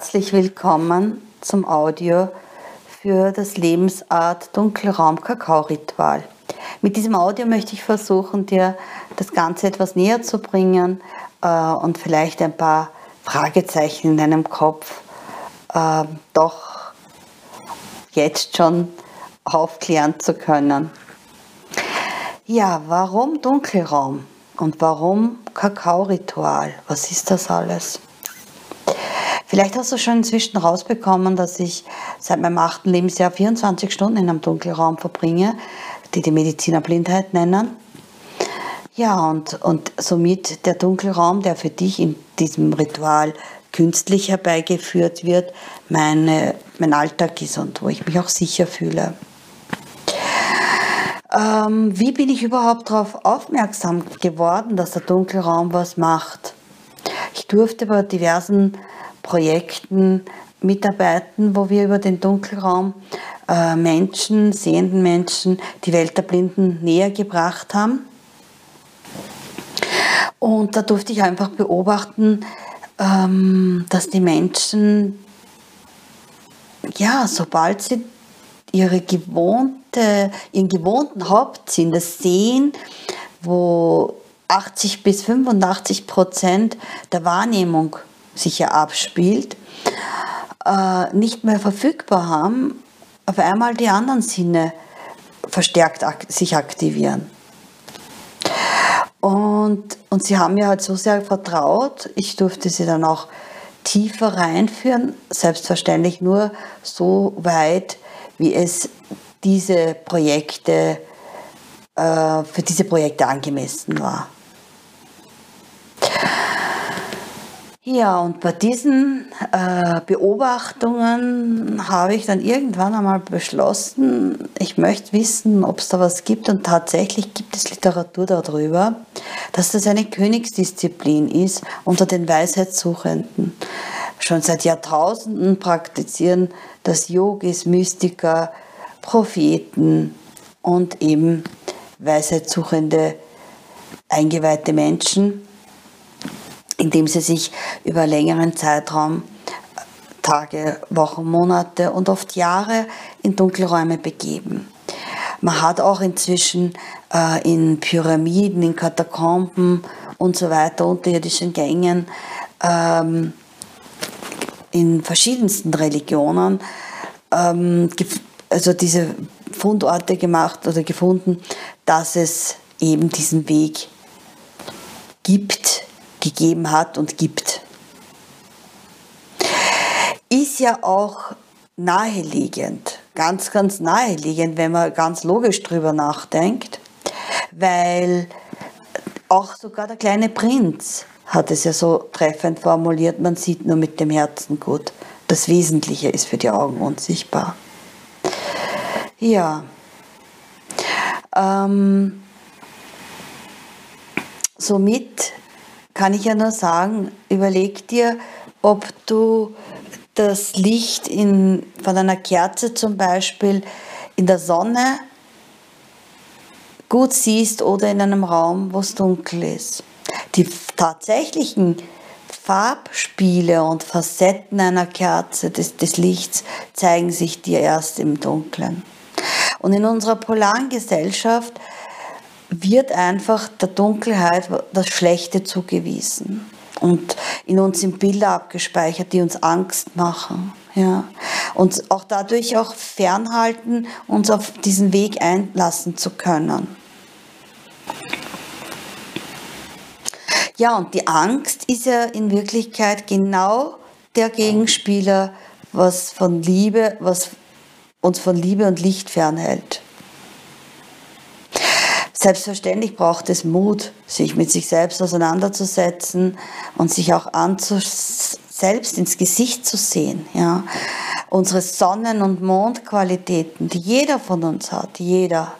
Herzlich willkommen zum Audio für das Lebensart Dunkelraum Kakao Ritual. Mit diesem Audio möchte ich versuchen, dir das Ganze etwas näher zu bringen äh, und vielleicht ein paar Fragezeichen in deinem Kopf äh, doch jetzt schon aufklären zu können. Ja, warum Dunkelraum und warum Kakao-Ritual? Was ist das alles? Vielleicht hast du schon inzwischen rausbekommen, dass ich seit meinem achten Lebensjahr 24 Stunden in einem Dunkelraum verbringe, die die Mediziner Blindheit nennen. Ja, und, und somit der Dunkelraum, der für dich in diesem Ritual künstlich herbeigeführt wird, meine, mein Alltag ist und wo ich mich auch sicher fühle. Ähm, wie bin ich überhaupt darauf aufmerksam geworden, dass der Dunkelraum was macht? Ich durfte bei diversen Projekten mitarbeiten, wo wir über den Dunkelraum äh, Menschen, sehenden Menschen, die Welt der Blinden näher gebracht haben. Und da durfte ich einfach beobachten, ähm, dass die Menschen, ja, sobald sie ihre gewohnte, ihren gewohnten Hauptsinn, das Sehen, wo 80 bis 85 Prozent der Wahrnehmung sich ja abspielt, äh, nicht mehr verfügbar haben, auf einmal die anderen Sinne verstärkt sich aktivieren. Und, und sie haben mir halt so sehr vertraut, ich durfte sie dann auch tiefer reinführen, selbstverständlich nur so weit, wie es diese Projekte, äh, für diese Projekte angemessen war. Ja, und bei diesen äh, Beobachtungen habe ich dann irgendwann einmal beschlossen, ich möchte wissen, ob es da was gibt. Und tatsächlich gibt es Literatur darüber, dass das eine Königsdisziplin ist unter den Weisheitssuchenden. Schon seit Jahrtausenden praktizieren das Yogis, Mystiker, Propheten und eben Weisheitssuchende, eingeweihte Menschen indem sie sich über längeren Zeitraum Tage, Wochen, Monate und oft Jahre in Dunkelräume begeben. Man hat auch inzwischen äh, in Pyramiden, in Katakomben und so weiter, unterirdischen Gängen, ähm, in verschiedensten Religionen, ähm, also diese Fundorte gemacht oder gefunden, dass es eben diesen Weg gibt, gegeben hat und gibt. Ist ja auch naheliegend, ganz, ganz naheliegend, wenn man ganz logisch drüber nachdenkt, weil auch sogar der kleine Prinz hat es ja so treffend formuliert, man sieht nur mit dem Herzen gut. Das Wesentliche ist für die Augen unsichtbar. Ja. Ähm, somit kann ich ja nur sagen, überleg dir, ob du das Licht in, von einer Kerze zum Beispiel in der Sonne gut siehst oder in einem Raum, wo es dunkel ist. Die tatsächlichen Farbspiele und Facetten einer Kerze, des, des Lichts, zeigen sich dir erst im Dunkeln. Und in unserer polaren Gesellschaft wird einfach der Dunkelheit das Schlechte zugewiesen und in uns sind Bilder abgespeichert, die uns Angst machen. Ja. Und auch dadurch auch fernhalten, uns auf diesen Weg einlassen zu können. Ja, und die Angst ist ja in Wirklichkeit genau der Gegenspieler, was von Liebe, was uns von Liebe und Licht fernhält. Selbstverständlich braucht es Mut, sich mit sich selbst auseinanderzusetzen und sich auch selbst ins Gesicht zu sehen. Ja. Unsere Sonnen- und Mondqualitäten, die jeder von uns hat, jeder,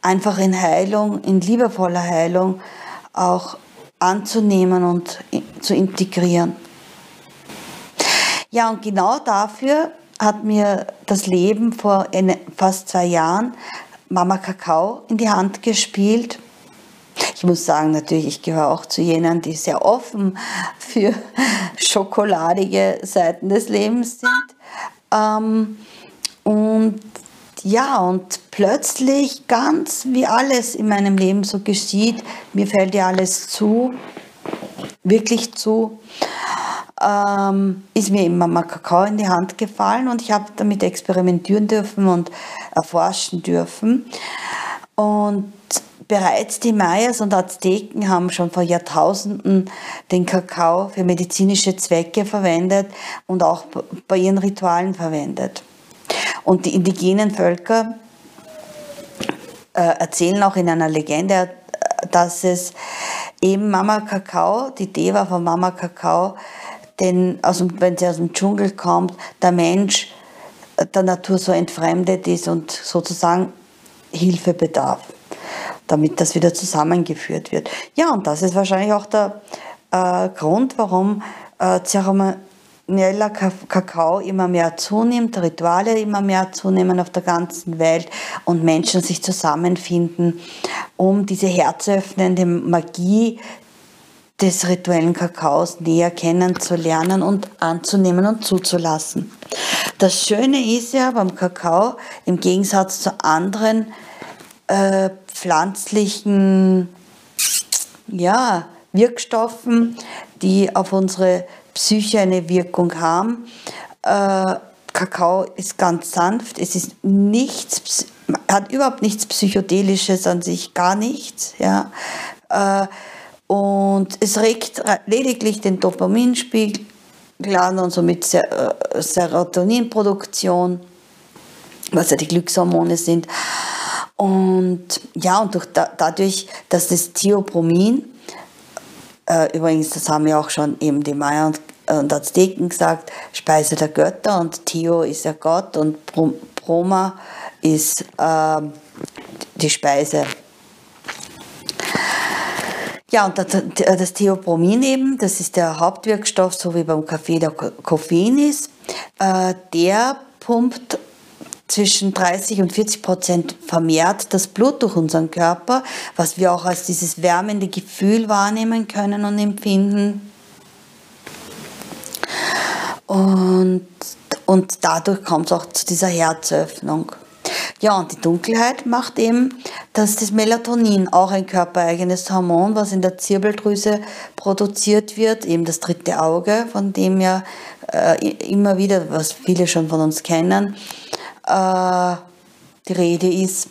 einfach in Heilung, in liebevoller Heilung auch anzunehmen und zu integrieren. Ja, und genau dafür hat mir das Leben vor fast zwei Jahren Mama Kakao in die Hand gespielt. Ich muss sagen, natürlich, ich gehöre auch zu jenen, die sehr offen für schokoladige Seiten des Lebens sind. Ähm, und ja, und plötzlich ganz wie alles in meinem Leben so geschieht, mir fällt ja alles zu, wirklich zu, ähm, ist mir immer mal Kakao in die Hand gefallen und ich habe damit experimentieren dürfen und erforschen dürfen. Und bereits die Mayas und Azteken haben schon vor Jahrtausenden den Kakao für medizinische Zwecke verwendet und auch bei ihren Ritualen verwendet. Und die indigenen Völker äh, erzählen auch in einer Legende, dass es eben Mama Kakao, die Deva von Mama Kakao, denn aus wenn sie aus dem Dschungel kommt, der Mensch der Natur so entfremdet ist und sozusagen Hilfe bedarf, damit das wieder zusammengeführt wird. Ja, und das ist wahrscheinlich auch der äh, Grund, warum äh, zeremonieller Kakao immer mehr zunimmt, Rituale immer mehr zunehmen auf der ganzen Welt und Menschen sich zusammenfinden, um diese herzöffnende Magie des rituellen Kakaos näher kennenzulernen und anzunehmen und zuzulassen. Das Schöne ist ja beim Kakao, im Gegensatz zu anderen äh, pflanzlichen ja, Wirkstoffen, die auf unsere Psyche eine Wirkung haben, äh, Kakao ist ganz sanft, es ist nichts, hat überhaupt nichts Psychedelisches an sich, gar nichts. Ja. Äh, und es regt lediglich den Dopaminspiegel an und somit äh, Serotoninproduktion, was ja die Glückshormone sind. Und ja, und durch, dadurch, dass das Theopromin, äh, übrigens, das haben ja auch schon eben die Maya und, und Azteken gesagt, Speise der Götter und Theo ist ja Gott und Broma ist äh, die Speise ja, und das Theopromin eben, das ist der Hauptwirkstoff, so wie beim Kaffee der Koffein ist, äh, der pumpt zwischen 30 und 40 Prozent vermehrt das Blut durch unseren Körper, was wir auch als dieses wärmende Gefühl wahrnehmen können und empfinden. Und, und dadurch kommt es auch zu dieser Herzöffnung. Ja, und die Dunkelheit macht eben, dass das Melatonin, auch ein körpereigenes Hormon, was in der Zirbeldrüse produziert wird, eben das dritte Auge, von dem ja äh, immer wieder, was viele schon von uns kennen, äh, die Rede ist.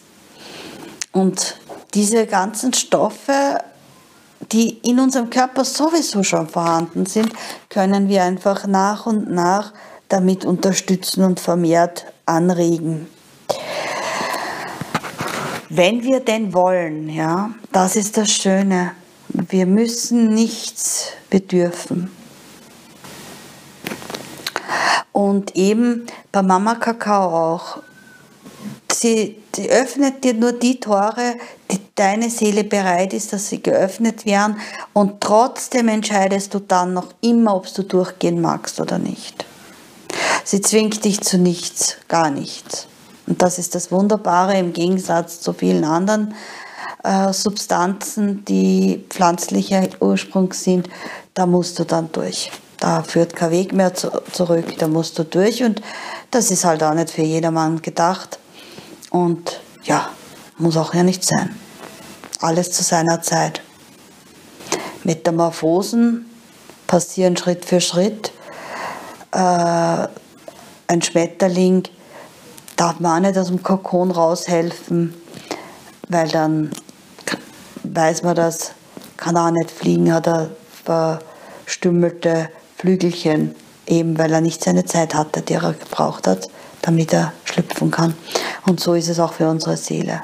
Und diese ganzen Stoffe, die in unserem Körper sowieso schon vorhanden sind, können wir einfach nach und nach damit unterstützen und vermehrt anregen. Wenn wir denn wollen, ja, das ist das Schöne. Wir müssen nichts bedürfen. Und eben bei Mama Kakao auch. Sie, öffnet dir nur die Tore, die deine Seele bereit ist, dass sie geöffnet werden. Und trotzdem entscheidest du dann noch immer, ob du durchgehen magst oder nicht. Sie zwingt dich zu nichts, gar nichts. Und das ist das Wunderbare im Gegensatz zu vielen anderen äh, Substanzen, die pflanzlicher Ursprung sind. Da musst du dann durch. Da führt kein Weg mehr zu, zurück, da musst du durch. Und das ist halt auch nicht für jedermann gedacht. Und ja, muss auch ja nicht sein. Alles zu seiner Zeit. Metamorphosen passieren Schritt für Schritt. Äh, ein Schmetterling darf man auch nicht aus dem Kokon raushelfen, weil dann weiß man das, kann auch nicht fliegen, hat er verstümmelte Flügelchen, eben weil er nicht seine Zeit hatte, die er gebraucht hat, damit er schlüpfen kann. Und so ist es auch für unsere Seele.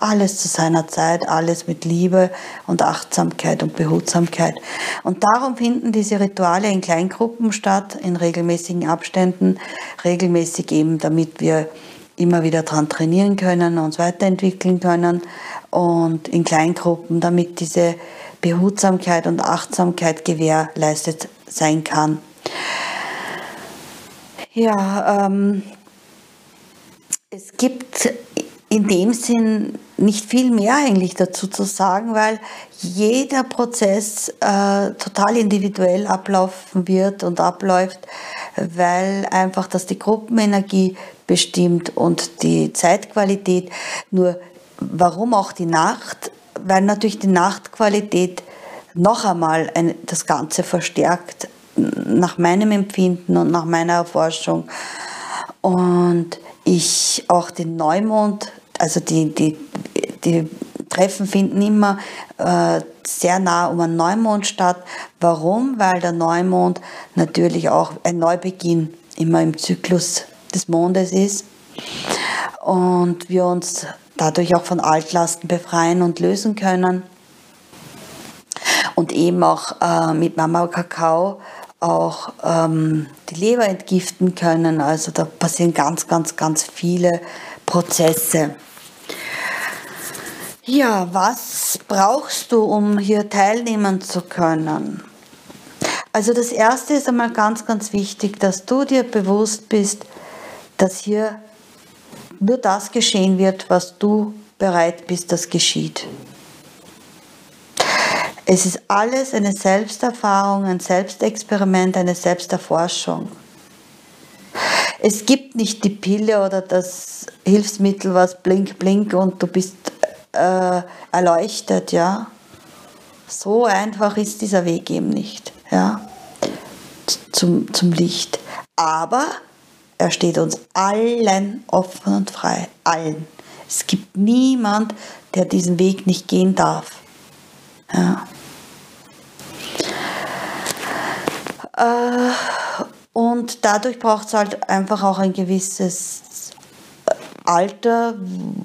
Alles zu seiner Zeit, alles mit Liebe und Achtsamkeit und Behutsamkeit. Und darum finden diese Rituale in Kleingruppen statt, in regelmäßigen Abständen, regelmäßig eben, damit wir immer wieder dran trainieren können, uns weiterentwickeln können und in Kleingruppen, damit diese Behutsamkeit und Achtsamkeit gewährleistet sein kann. Ja, ähm, es gibt in dem Sinn nicht viel mehr eigentlich dazu zu sagen, weil jeder Prozess äh, total individuell ablaufen wird und abläuft, weil einfach das die Gruppenenergie bestimmt und die Zeitqualität. Nur warum auch die Nacht? Weil natürlich die Nachtqualität noch einmal ein, das Ganze verstärkt, nach meinem Empfinden und nach meiner Erforschung. Und ich auch den Neumond, also die, die, die Treffen finden immer äh, sehr nah um einen Neumond statt. Warum? Weil der Neumond natürlich auch ein Neubeginn immer im Zyklus des Mondes ist und wir uns dadurch auch von Altlasten befreien und lösen können und eben auch äh, mit Mama Kakao auch ähm, die Leber entgiften können. Also da passieren ganz, ganz, ganz viele Prozesse. Ja, was brauchst du, um hier teilnehmen zu können? Also das Erste ist einmal ganz, ganz wichtig, dass du dir bewusst bist, dass hier nur das geschehen wird, was du bereit bist, dass geschieht. Es ist alles eine Selbsterfahrung, ein Selbstexperiment, eine Selbsterforschung. Es gibt nicht die Pille oder das Hilfsmittel, was blink, blink und du bist äh, erleuchtet, ja. So einfach ist dieser Weg eben nicht, ja, zum, zum Licht. Aber er steht uns allen offen und frei, allen. Es gibt niemand, der diesen Weg nicht gehen darf. Ja. Äh, und dadurch braucht es halt einfach auch ein gewisses Alter,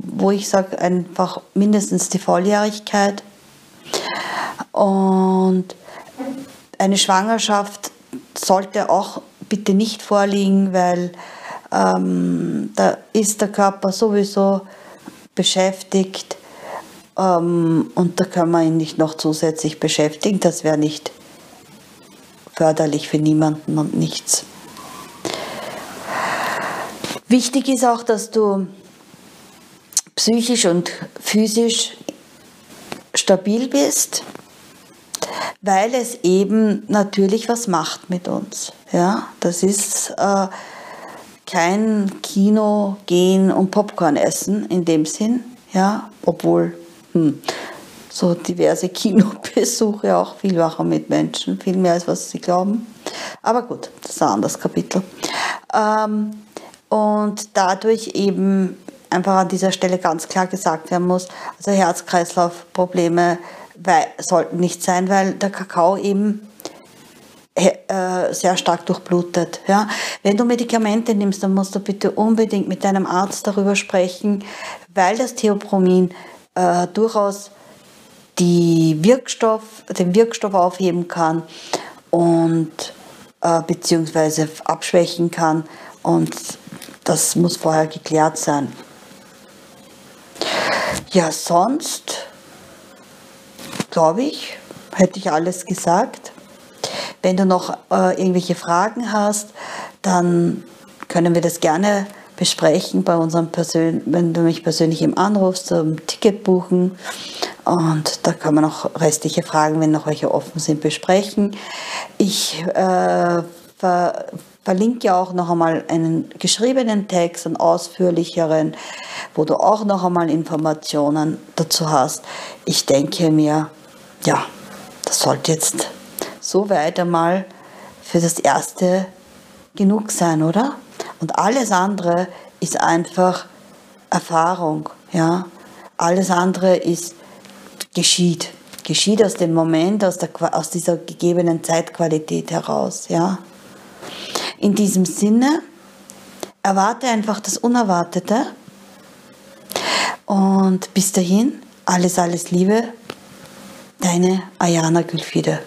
wo ich sage einfach mindestens die Volljährigkeit. Und eine Schwangerschaft sollte auch bitte nicht vorliegen, weil ähm, da ist der Körper sowieso beschäftigt ähm, und da kann man ihn nicht noch zusätzlich beschäftigen. Das wäre nicht förderlich für niemanden und nichts. Wichtig ist auch, dass du psychisch und physisch stabil bist, weil es eben natürlich was macht mit uns. Ja, das ist äh, kein Kino gehen und Popcorn essen in dem Sinn, ja, obwohl hm, so diverse Kinobesuche auch viel machen mit Menschen, viel mehr als was sie glauben. Aber gut, das ist ein anderes Kapitel. Ähm, und dadurch eben einfach an dieser Stelle ganz klar gesagt werden muss, also Herz-Kreislauf-Probleme sollten nicht sein, weil der Kakao eben äh, sehr stark durchblutet. Ja? Wenn du Medikamente nimmst, dann musst du bitte unbedingt mit deinem Arzt darüber sprechen, weil das Theopromin äh, durchaus die Wirkstoff, den Wirkstoff aufheben kann und äh, beziehungsweise abschwächen kann und das muss vorher geklärt sein. Ja, sonst glaube ich, hätte ich alles gesagt. Wenn du noch äh, irgendwelche Fragen hast, dann können wir das gerne besprechen bei unserem Persön wenn du mich persönlich im anrufst, zum Ticket buchen. Und da kann man auch restliche Fragen, wenn noch welche offen sind, besprechen. Ich äh, verlinke auch noch einmal einen geschriebenen Text, einen ausführlicheren, wo du auch noch einmal Informationen dazu hast. Ich denke mir, ja, das sollte jetzt so weit einmal für das Erste genug sein, oder? Und alles andere ist einfach Erfahrung, ja. Alles andere ist geschieht. Geschieht aus dem Moment, aus, der, aus dieser gegebenen Zeitqualität heraus, ja. In diesem Sinne, erwarte einfach das Unerwartete und bis dahin, alles, alles Liebe, deine Ayana Gülfide.